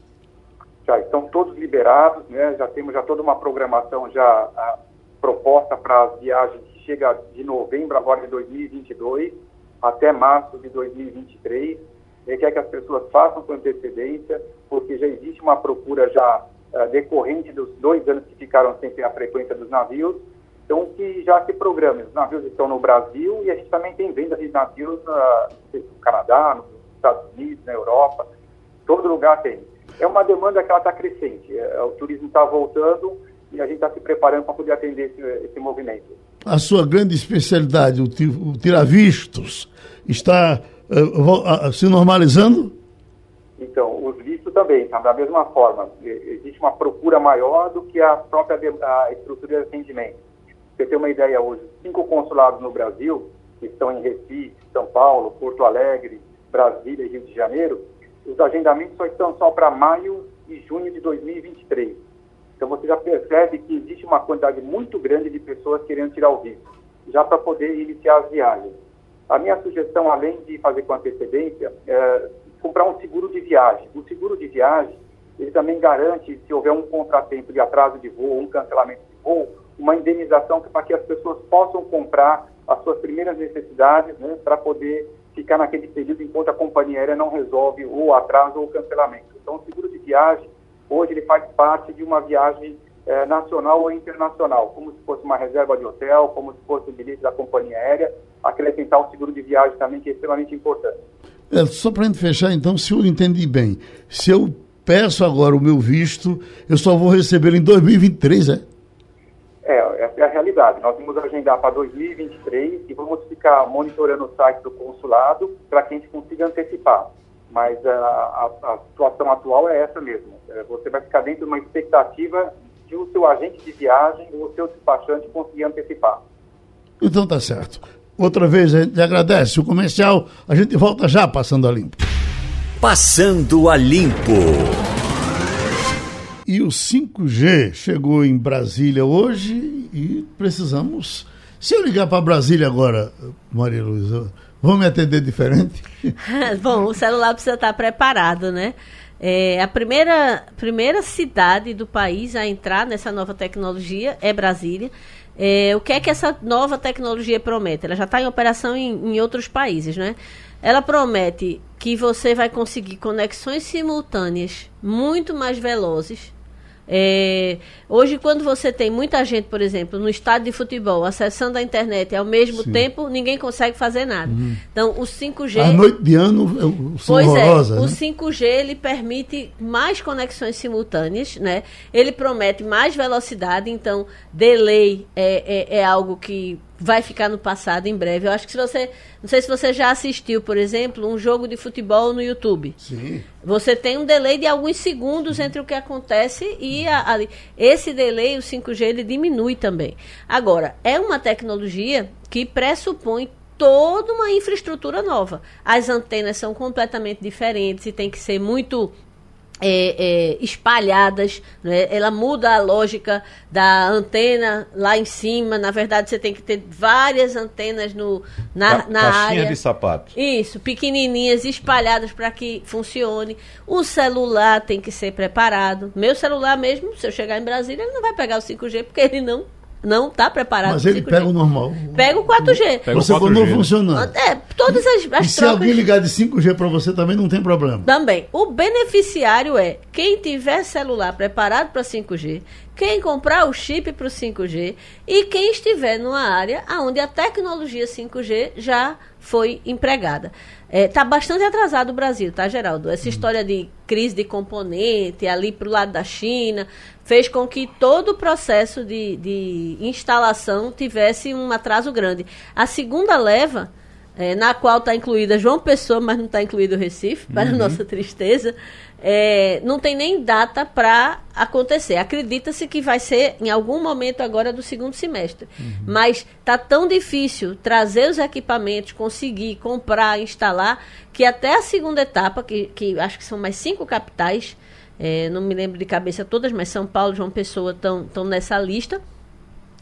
Já estão todos liberados, né? já temos já toda uma programação já a, proposta para as viagens que chega de novembro agora de 2022 até março de 2023. Requer que as pessoas façam com antecedência, porque já existe uma procura já uh, decorrente dos dois anos que ficaram sem a frequência dos navios, então que já se programe. Os navios estão no Brasil e a gente também tem venda de navios uh, no Canadá, no Estados Unidos, na Europa, todo lugar tem. É uma demanda que ela está crescente, é, o turismo está voltando e a gente está se preparando para poder atender esse, esse, movimento. A sua grande especialidade, o, tiravistos, está se normalizando? Então, os vistos também, tá? da mesma forma. Existe uma procura maior do que a própria a estrutura de atendimento. Você tem uma ideia hoje, cinco consulados no Brasil, que estão em Recife, São Paulo, Porto Alegre, Brasília e Rio de Janeiro, os agendamentos só estão só para maio e junho de 2023. Então você já percebe que existe uma quantidade muito grande de pessoas querendo tirar o visto, já para poder iniciar as viagens. A minha sugestão, além de fazer com antecedência, é comprar um seguro de viagem. O seguro de viagem, ele também garante, se houver um contratempo de atraso de voo, um cancelamento de voo, uma indenização para que as pessoas possam comprar as suas primeiras necessidades, né, para poder ficar naquele período enquanto a companhia aérea não resolve o atraso ou o cancelamento. Então, o seguro de viagem, hoje, ele faz parte de uma viagem eh, nacional ou internacional, como se fosse uma reserva de hotel, como se fosse o bilhete da companhia aérea, acrescentar o seguro de viagem também, que é extremamente importante. É, só para a gente fechar, então, se eu entendi bem, se eu peço agora o meu visto, eu só vou receber em 2023, é? É, essa é a realidade. Nós vamos agendar para 2023 e vamos ficar monitorando o site do consulado para que a gente consiga antecipar. Mas a, a, a situação atual é essa mesmo. É, você vai ficar dentro de uma expectativa de o seu agente de viagem ou o seu despachante conseguir antecipar. Então tá certo. Outra vez a gente agradece o comercial. A gente volta já passando a limpo. Passando a limpo. E o 5G chegou em Brasília hoje e precisamos. Se eu ligar para Brasília agora, Maria Luísa, vão me atender diferente? Bom, o celular precisa estar preparado, né? É, a primeira, primeira cidade do país a entrar nessa nova tecnologia é Brasília. É, o que é que essa nova tecnologia promete? Ela já está em operação em, em outros países, né? Ela promete que você vai conseguir conexões simultâneas muito mais velozes é, hoje, quando você tem muita gente, por exemplo, no estádio de futebol, acessando a internet ao mesmo Sim. tempo, ninguém consegue fazer nada. Uhum. Então, o 5G. A noite de ano é pois horrorosa, é, né? o 5G ele permite mais conexões simultâneas, né? Ele promete mais velocidade, então, delay é, é, é algo que vai ficar no passado em breve. Eu acho que se você. Não sei se você já assistiu, por exemplo, um jogo de futebol no YouTube. Sim. Você tem um delay de alguns segundos entre o que acontece e a, a, esse delay, o 5G, ele diminui também. Agora, é uma tecnologia que pressupõe toda uma infraestrutura nova. As antenas são completamente diferentes e tem que ser muito é, é, espalhadas, né? ela muda a lógica da antena lá em cima. Na verdade, você tem que ter várias antenas no, na, Ca na área. de sapato. Isso, pequenininhas, espalhadas para que funcione. O celular tem que ser preparado. Meu celular mesmo, se eu chegar em Brasília, ele não vai pegar o 5G porque ele não não está preparado. Mas ele pega o normal. Pega o 4G. Pega você continua funcionando. É, todas as, as e trocas... se alguém ligar de 5G para você também não tem problema. Também. O beneficiário é quem tiver celular preparado para 5G, quem comprar o chip para o 5G e quem estiver numa área onde a tecnologia 5G já foi empregada. Está é, tá bastante atrasado o Brasil, tá, Geraldo? Essa hum. história de crise de componente ali para o lado da China fez com que todo o processo de, de instalação tivesse um atraso grande. A segunda leva, é, na qual está incluída João Pessoa, mas não está incluído o Recife, para uhum. nossa tristeza, é, não tem nem data para acontecer. Acredita-se que vai ser em algum momento agora do segundo semestre. Uhum. Mas está tão difícil trazer os equipamentos, conseguir comprar, instalar, que até a segunda etapa, que, que acho que são mais cinco capitais, é, não me lembro de cabeça todas, mas São Paulo e João Pessoa estão nessa lista.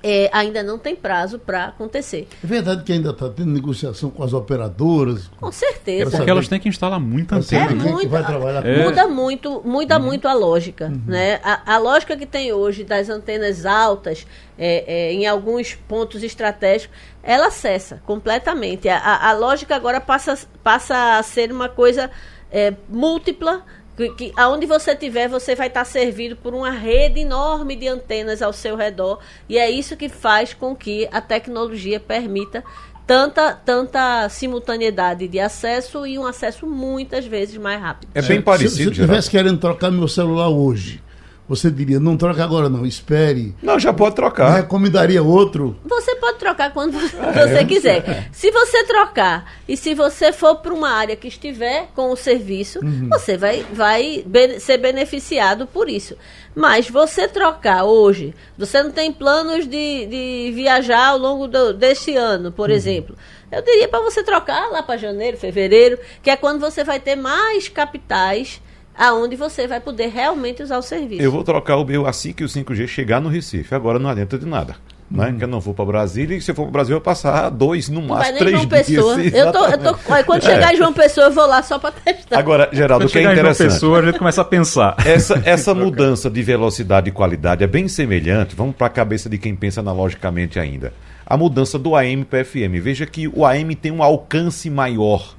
É, ainda não tem prazo para acontecer. É verdade que ainda está tendo negociação com as operadoras? Com certeza. Porque elas têm que instalar muita antena. É muito, vai trabalhar é. Muda muito, muda uhum. muito a lógica. Uhum. Né? A, a, lógica que tem hoje das antenas altas é, é, em alguns pontos estratégicos, ela cessa completamente. A, a, a lógica agora passa, passa a ser uma coisa é, múltipla que, que aonde você estiver, você vai estar servido por uma rede enorme de antenas ao seu redor. E é isso que faz com que a tecnologia permita tanta, tanta simultaneidade de acesso e um acesso muitas vezes mais rápido. É bem parecido. Se, se eu estivesse querendo trocar meu celular hoje, você diria, não troca agora não, espere. Não, já pode trocar. recomendaria outro? Você pode trocar quando é, você quiser. Se você trocar e se você for para uma área que estiver com o serviço, uhum. você vai, vai ser beneficiado por isso. Mas você trocar hoje, você não tem planos de, de viajar ao longo do, deste ano, por uhum. exemplo. Eu diria para você trocar lá para janeiro, fevereiro, que é quando você vai ter mais capitais aonde você vai poder realmente usar o serviço. Eu vou trocar o meu assim que o 5G chegar no Recife. Agora não adianta de nada. né? Que eu não vou para Brasília e se eu for para Brasil eu vou passar dois, no máximo três João dias. Pessoa. Eu tô, eu tô, quando chegar em João Pessoa, eu vou lá só para testar. Agora, Geraldo, o que é Chegar em João interessante. Pessoa, a gente começa a pensar. Essa, essa mudança de velocidade e qualidade é bem semelhante, vamos para a cabeça de quem pensa analogicamente ainda. A mudança do AM para FM. Veja que o AM tem um alcance maior,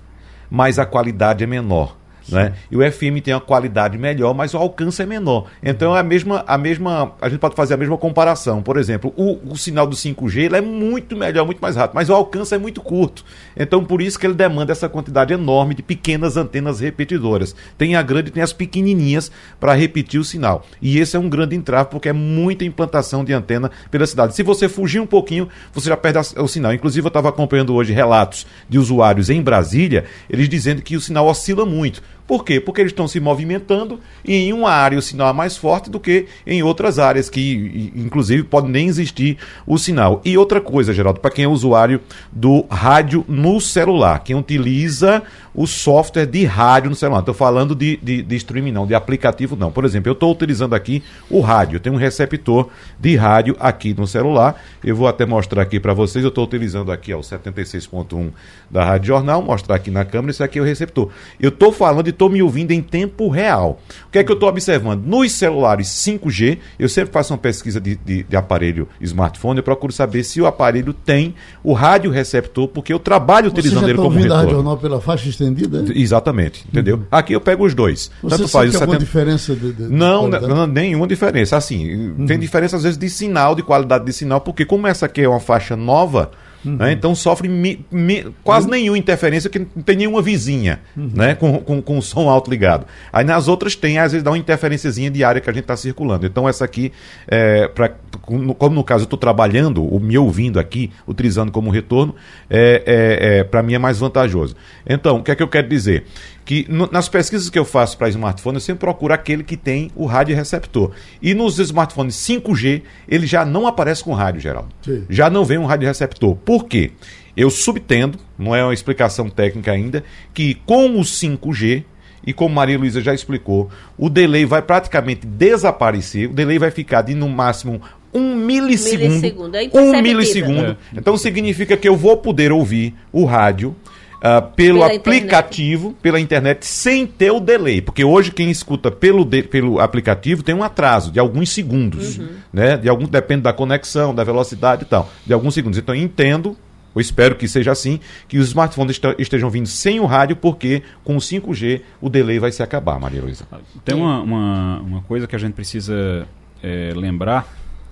mas a qualidade é menor. Né? E o FM tem uma qualidade melhor, mas o alcance é menor. Então é a mesma, a mesma, a gente pode fazer a mesma comparação. Por exemplo, o, o sinal do 5G ele é muito melhor, muito mais rápido, mas o alcance é muito curto. Então por isso que ele demanda essa quantidade enorme de pequenas antenas repetidoras. Tem a grande, tem as pequenininhas para repetir o sinal. E esse é um grande entrave porque é muita implantação de antena pela cidade. Se você fugir um pouquinho, você já perde o sinal. Inclusive eu estava acompanhando hoje relatos de usuários em Brasília, eles dizendo que o sinal oscila muito. Por quê? Porque eles estão se movimentando e em uma área o sinal é mais forte do que em outras áreas, que inclusive pode nem existir o sinal. E outra coisa, Geraldo, para quem é usuário do rádio no celular, quem utiliza o software de rádio no celular. Estou falando de, de, de streaming, não, de aplicativo, não. Por exemplo, eu estou utilizando aqui o rádio. Eu tenho um receptor de rádio aqui no celular. Eu vou até mostrar aqui para vocês. Eu estou utilizando aqui ó, o 76.1 da Rádio Jornal. Mostrar aqui na câmera. Isso aqui é o receptor. Eu estou falando e estou me ouvindo em tempo real. O que é que eu estou observando? Nos celulares 5G, eu sempre faço uma pesquisa de, de, de aparelho smartphone. Eu procuro saber se o aparelho tem o rádio receptor, porque eu trabalho Você utilizando ele está como retorno. Jornal pela faixa estendida? é? Exatamente, entendeu? Aqui eu pego os dois. Você Tanto faz que o alguma 70... diferença de, de- Não, qualidade? não, nenhuma diferença. Assim, tem diferença às vezes de sinal, de qualidade de sinal, porque como essa aqui é uma faixa nova, né, então sofre mi- mi- quase nenhuma interferência, que não tem nenhuma vizinha, né, com, com, com o som alto ligado. Aí nas outras tem, às vezes dá uma interferenciazinha de área que a gente está circulando. Então essa aqui, é, pra, como no caso eu estou trabalhando, ou me ouvindo aqui, utilizando como retorno, é, é, é, para mim é mais vantajoso. Então, o que é que eu quero dizer? que nas pesquisas que eu faço para smartphone, eu sempre procuro aquele que tem o rádio receptor. E nos smartphones 5G, ele já não aparece com rádio, Geraldo. Sim. Já não vem um rádio receptor. Por quê? Eu subtendo, não é uma explicação técnica ainda, que com o 5G, e como Maria Luísa já explicou, o delay vai praticamente desaparecer, o delay vai ficar de no máximo um milissegundo. Milissegundo, é um milissegundo. Então significa que eu vou poder ouvir o rádio ah, pelo Pela aplicativo, pela internet, sem ter o delay. Porque hoje quem escuta pelo, de- pelo aplicativo tem um atraso de alguns segundos. Né? De algum, depende da conexão, da velocidade e tal. De alguns segundos. Então eu entendo. Eu espero que seja assim, que os smartphones estejam vindo sem o rádio, porque com o 5G o delay vai se acabar, Maria Luísa. Tem uma, uma, uma coisa que a gente precisa é, lembrar,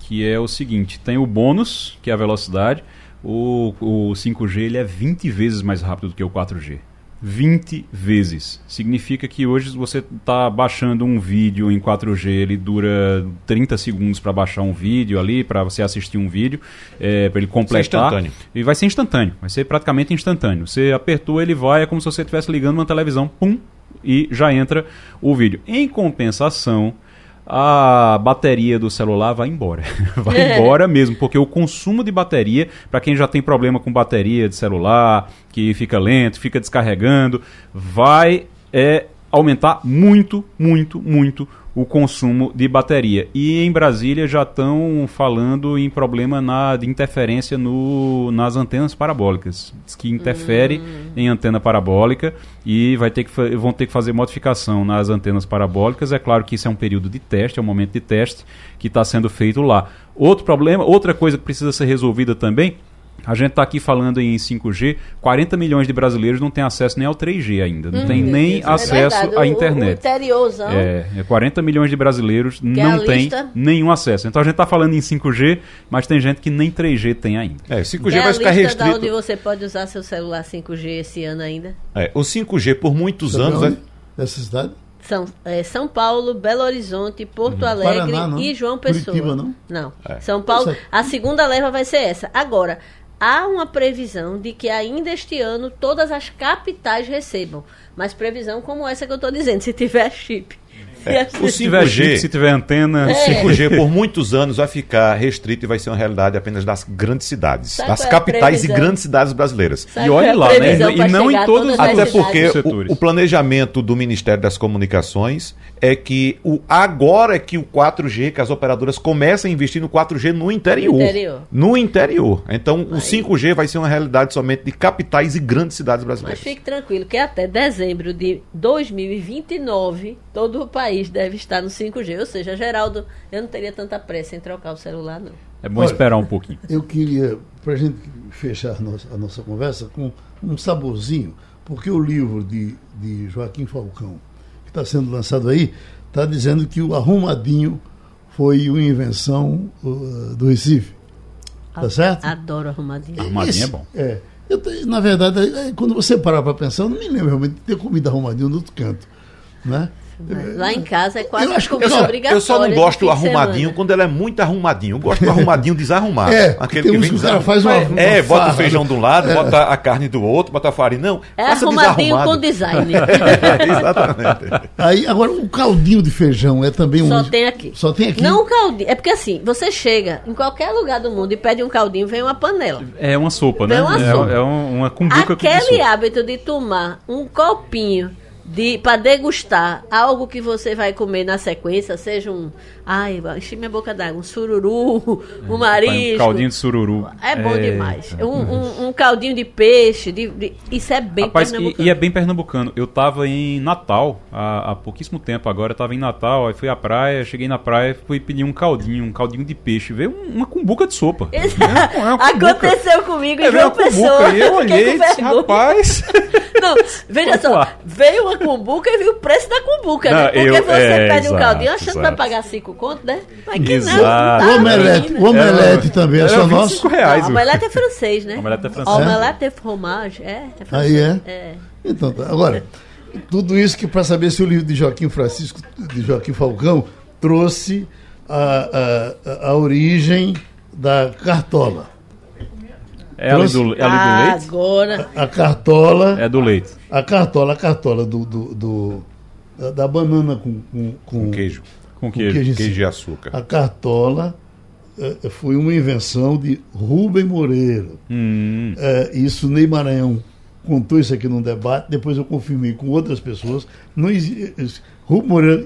que é o seguinte, tem o bônus, que é a velocidade, o, o 5G ele é 20 vezes mais rápido do que o 4G. 20 vezes. Significa que hoje você está baixando um vídeo em 4G, ele dura 30 segundos para baixar um vídeo ali, para você assistir um vídeo, é, para ele completar. instantâneo. E vai ser instantâneo, vai ser praticamente instantâneo. Você apertou, ele vai, é como se você estivesse ligando uma televisão, pum, e já entra o vídeo. Em compensação, a bateria do celular vai embora. vai embora mesmo, porque o consumo de bateria, para quem já tem problema com bateria de celular, que fica lento, fica descarregando, vai é, aumentar muito, muito, muito o consumo de bateria. E em Brasília já estão falando em problema na, de interferência no, nas antenas parabólicas. Diz que interfere em antena parabólica e vai ter que, vão ter que fazer modificação nas antenas parabólicas. É claro que isso é um período de teste, é um momento de teste que está sendo feito lá. Outro problema, outra coisa que precisa ser resolvida também a gente está aqui falando em 5G, 40 milhões de brasileiros não têm acesso nem ao 3G ainda, não tem nem É acesso verdade, à o- O internet. interiorzão. É, é 40 milhões de brasileiros Que é não têm lista. nenhum acesso. Então a gente está falando em 5G, mas tem gente que nem 3G tem ainda. É, 5G Tem a vai ficar lista da onde restrito. você pode usar seu celular 5G esse ano ainda? É, o 5G por muitos Sabe anos. onde? né? Essa cidade? São é, São Paulo, Belo Horizonte, Porto Alegre Uhum. Paraná, não? e João Pessoa. Curitiba, não? Não. É. São Paulo, a segunda leva vai ser essa. Agora, há uma previsão de que ainda este ano todas as capitais recebam. Mas previsão como essa que eu estou dizendo, se tiver chip. É, o Se tiver 5G, chip, se tiver antena. o 5G por muitos anos vai ficar restrito e vai ser uma realidade apenas das grandes cidades, Sabe das é capitais e previsão? grandes cidades brasileiras. Sabe E é a lá, né? E não em todas as Até porque setores. o, o planejamento do Ministério das Comunicações é que o, agora é que o 4G, que as operadoras começam a investir no 4G no interior. No interior. No interior. Então o 5G vai ser uma realidade somente de capitais e grandes cidades Mas brasileiras. fique tranquilo que até dezembro de 2029 todo o país deve estar no 5G. Ou seja, Geraldo, eu não teria tanta pressa em trocar o celular, não. É bom Olha, esperar um pouquinho. Eu queria, para a gente fechar a nossa, a nossa conversa, com um saborzinho, porque o livro de, de Joaquim Falcão, que está sendo lançado aí, está dizendo que o arrumadinho foi uma invenção uh, do Recife. Tá certo? Adoro arrumadinho. Arrumadinho Esse- é bom. É. Eu na verdade, é, quando você parar para pensar, eu não me lembro realmente de ter comido arrumadinho no outro canto. Né? Lá em casa é quase Eu acho que eu só- Eu obrigatória. só não gosto arrumadinho quando ele é muito arrumadinho. Eu gosto do arrumadinho desarrumado. É, Aquele tem que vem que cara faz uma- uma É, bota farra. o feijão de um lado, bota a carne do outro, bota a farinha. Não, É arrumadinho com design. Exatamente. Aí, agora, o caldinho de feijão é também um. Só tem aqui. Só tem aqui. Não o caldinho. É porque assim, você chega em qualquer lugar do mundo e pede um caldinho, vem uma panela. É uma sopa, né? É uma é, sopa. é um- uma cumbuca com Aquele hábito de tomar um copinho de para degustar algo que você vai comer na sequência, seja um, ai, enchi minha boca d'água, um sururu, um marisco. Um caldinho de sururu. É bom demais. Um, um- um caldinho de peixe, de- de- isso é bem Rapaz, e, pernambucano. e é bem pernambucano. Eu tava em Natal há, há pouquíssimo tempo agora. Eu tava em Natal, aí fui à praia, cheguei na praia, fui pedir um caldinho, um caldinho de peixe. Veio um- uma cumbuca de sopa. É. Aconteceu comigo em É, João Pessoa. cumbuca e eu olhei, rapaz. Não, veja Vamos só, lá. veio uma cumbuca e viu o preço da cumbuca, Não, né? Porque eu- você é, pede um exato, caldinho achando que vai pagar cinco contos, né? Mas que Exato. não, O não tá, omelete, o omelete É, também é só 25 nosso. reais. Não, o- omelete é francês, né? Omelete é francês. Omelete é fromage, é, é francês. Aí é? É. Então, tá. agora, tudo isso que para saber se o livro de Joaquim Francisco, de Joaquim Falcão, trouxe a, a, a origem da cartola. É ali do, é ali do leite? Agora, A cartola, É do leite. a cartola, a cartola do, do, do- da, da banana com, com, com Com queijo. Com queijo queijo. Queijo de açúcar. A cartola eh, foi uma invenção de Rubem Moreira. Hum, É, isso Ney Maranhão contou isso aqui num debate, depois eu confirmei com outras pessoas. Não Rubem Moreira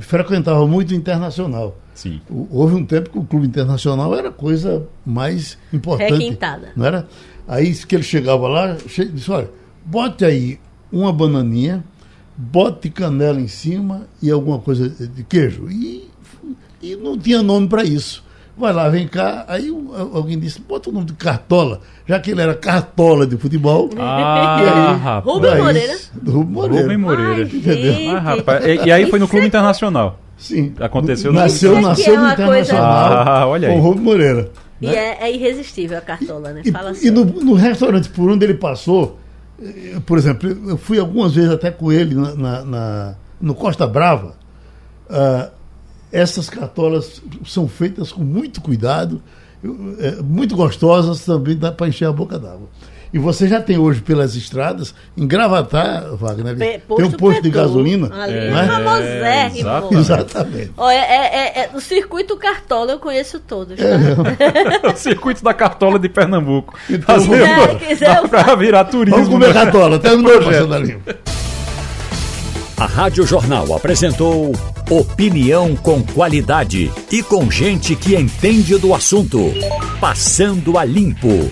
frequentava muito o internacional. Sim. Houve um tempo que o clube internacional era a coisa mais importante. Requintada. Não era? Aí que ele chegava lá, che- disse, olha, bote aí uma bananinha, bote canela em cima e alguma coisa de queijo. E, e não tinha nome para isso. Vai lá, vem cá. Aí alguém disse, bota o nome de Cartola, já que ele era cartola de futebol. Ah, rapaz. Rubem Moreira. Rubem Moreira. Rubem Moreira. Ai, gente. Ah, rapaz. E, e aí foi no Clube Internacional. Sim. Aconteceu no- Nasceu, Isso aqui nasceu é no uma coisa- Internacional. Ah, olha aí. Com o Rubem Moreira. E é, é irresistível a cartola, né? E, Fala e assim. no, no restaurante por onde ele passou, eh, por exemplo, eu fui algumas vezes até com ele na, na- na- no Costa Brava. ah, essas cartolas são feitas com muito cuidado, eh, muito gostosas também, dá para encher a boca d'água. E você já tem hoje pelas estradas, em Gravatar, Wagner, Pe- tem um posto de gasolina. Ali É, é, né? famosérrimo. exato. Exatamente. Ó, é, é- é- é- o circuito Cartola eu conheço todos. Tá? É. o circuito da cartola de Pernambuco. Então, vamos- É, quiser, eu pra virar turismo. Vamos comer né? cartola, até no meu passando ali. A Rádio Jornal apresentou opinião com qualidade e com gente que entende do assunto. Passando a limpo.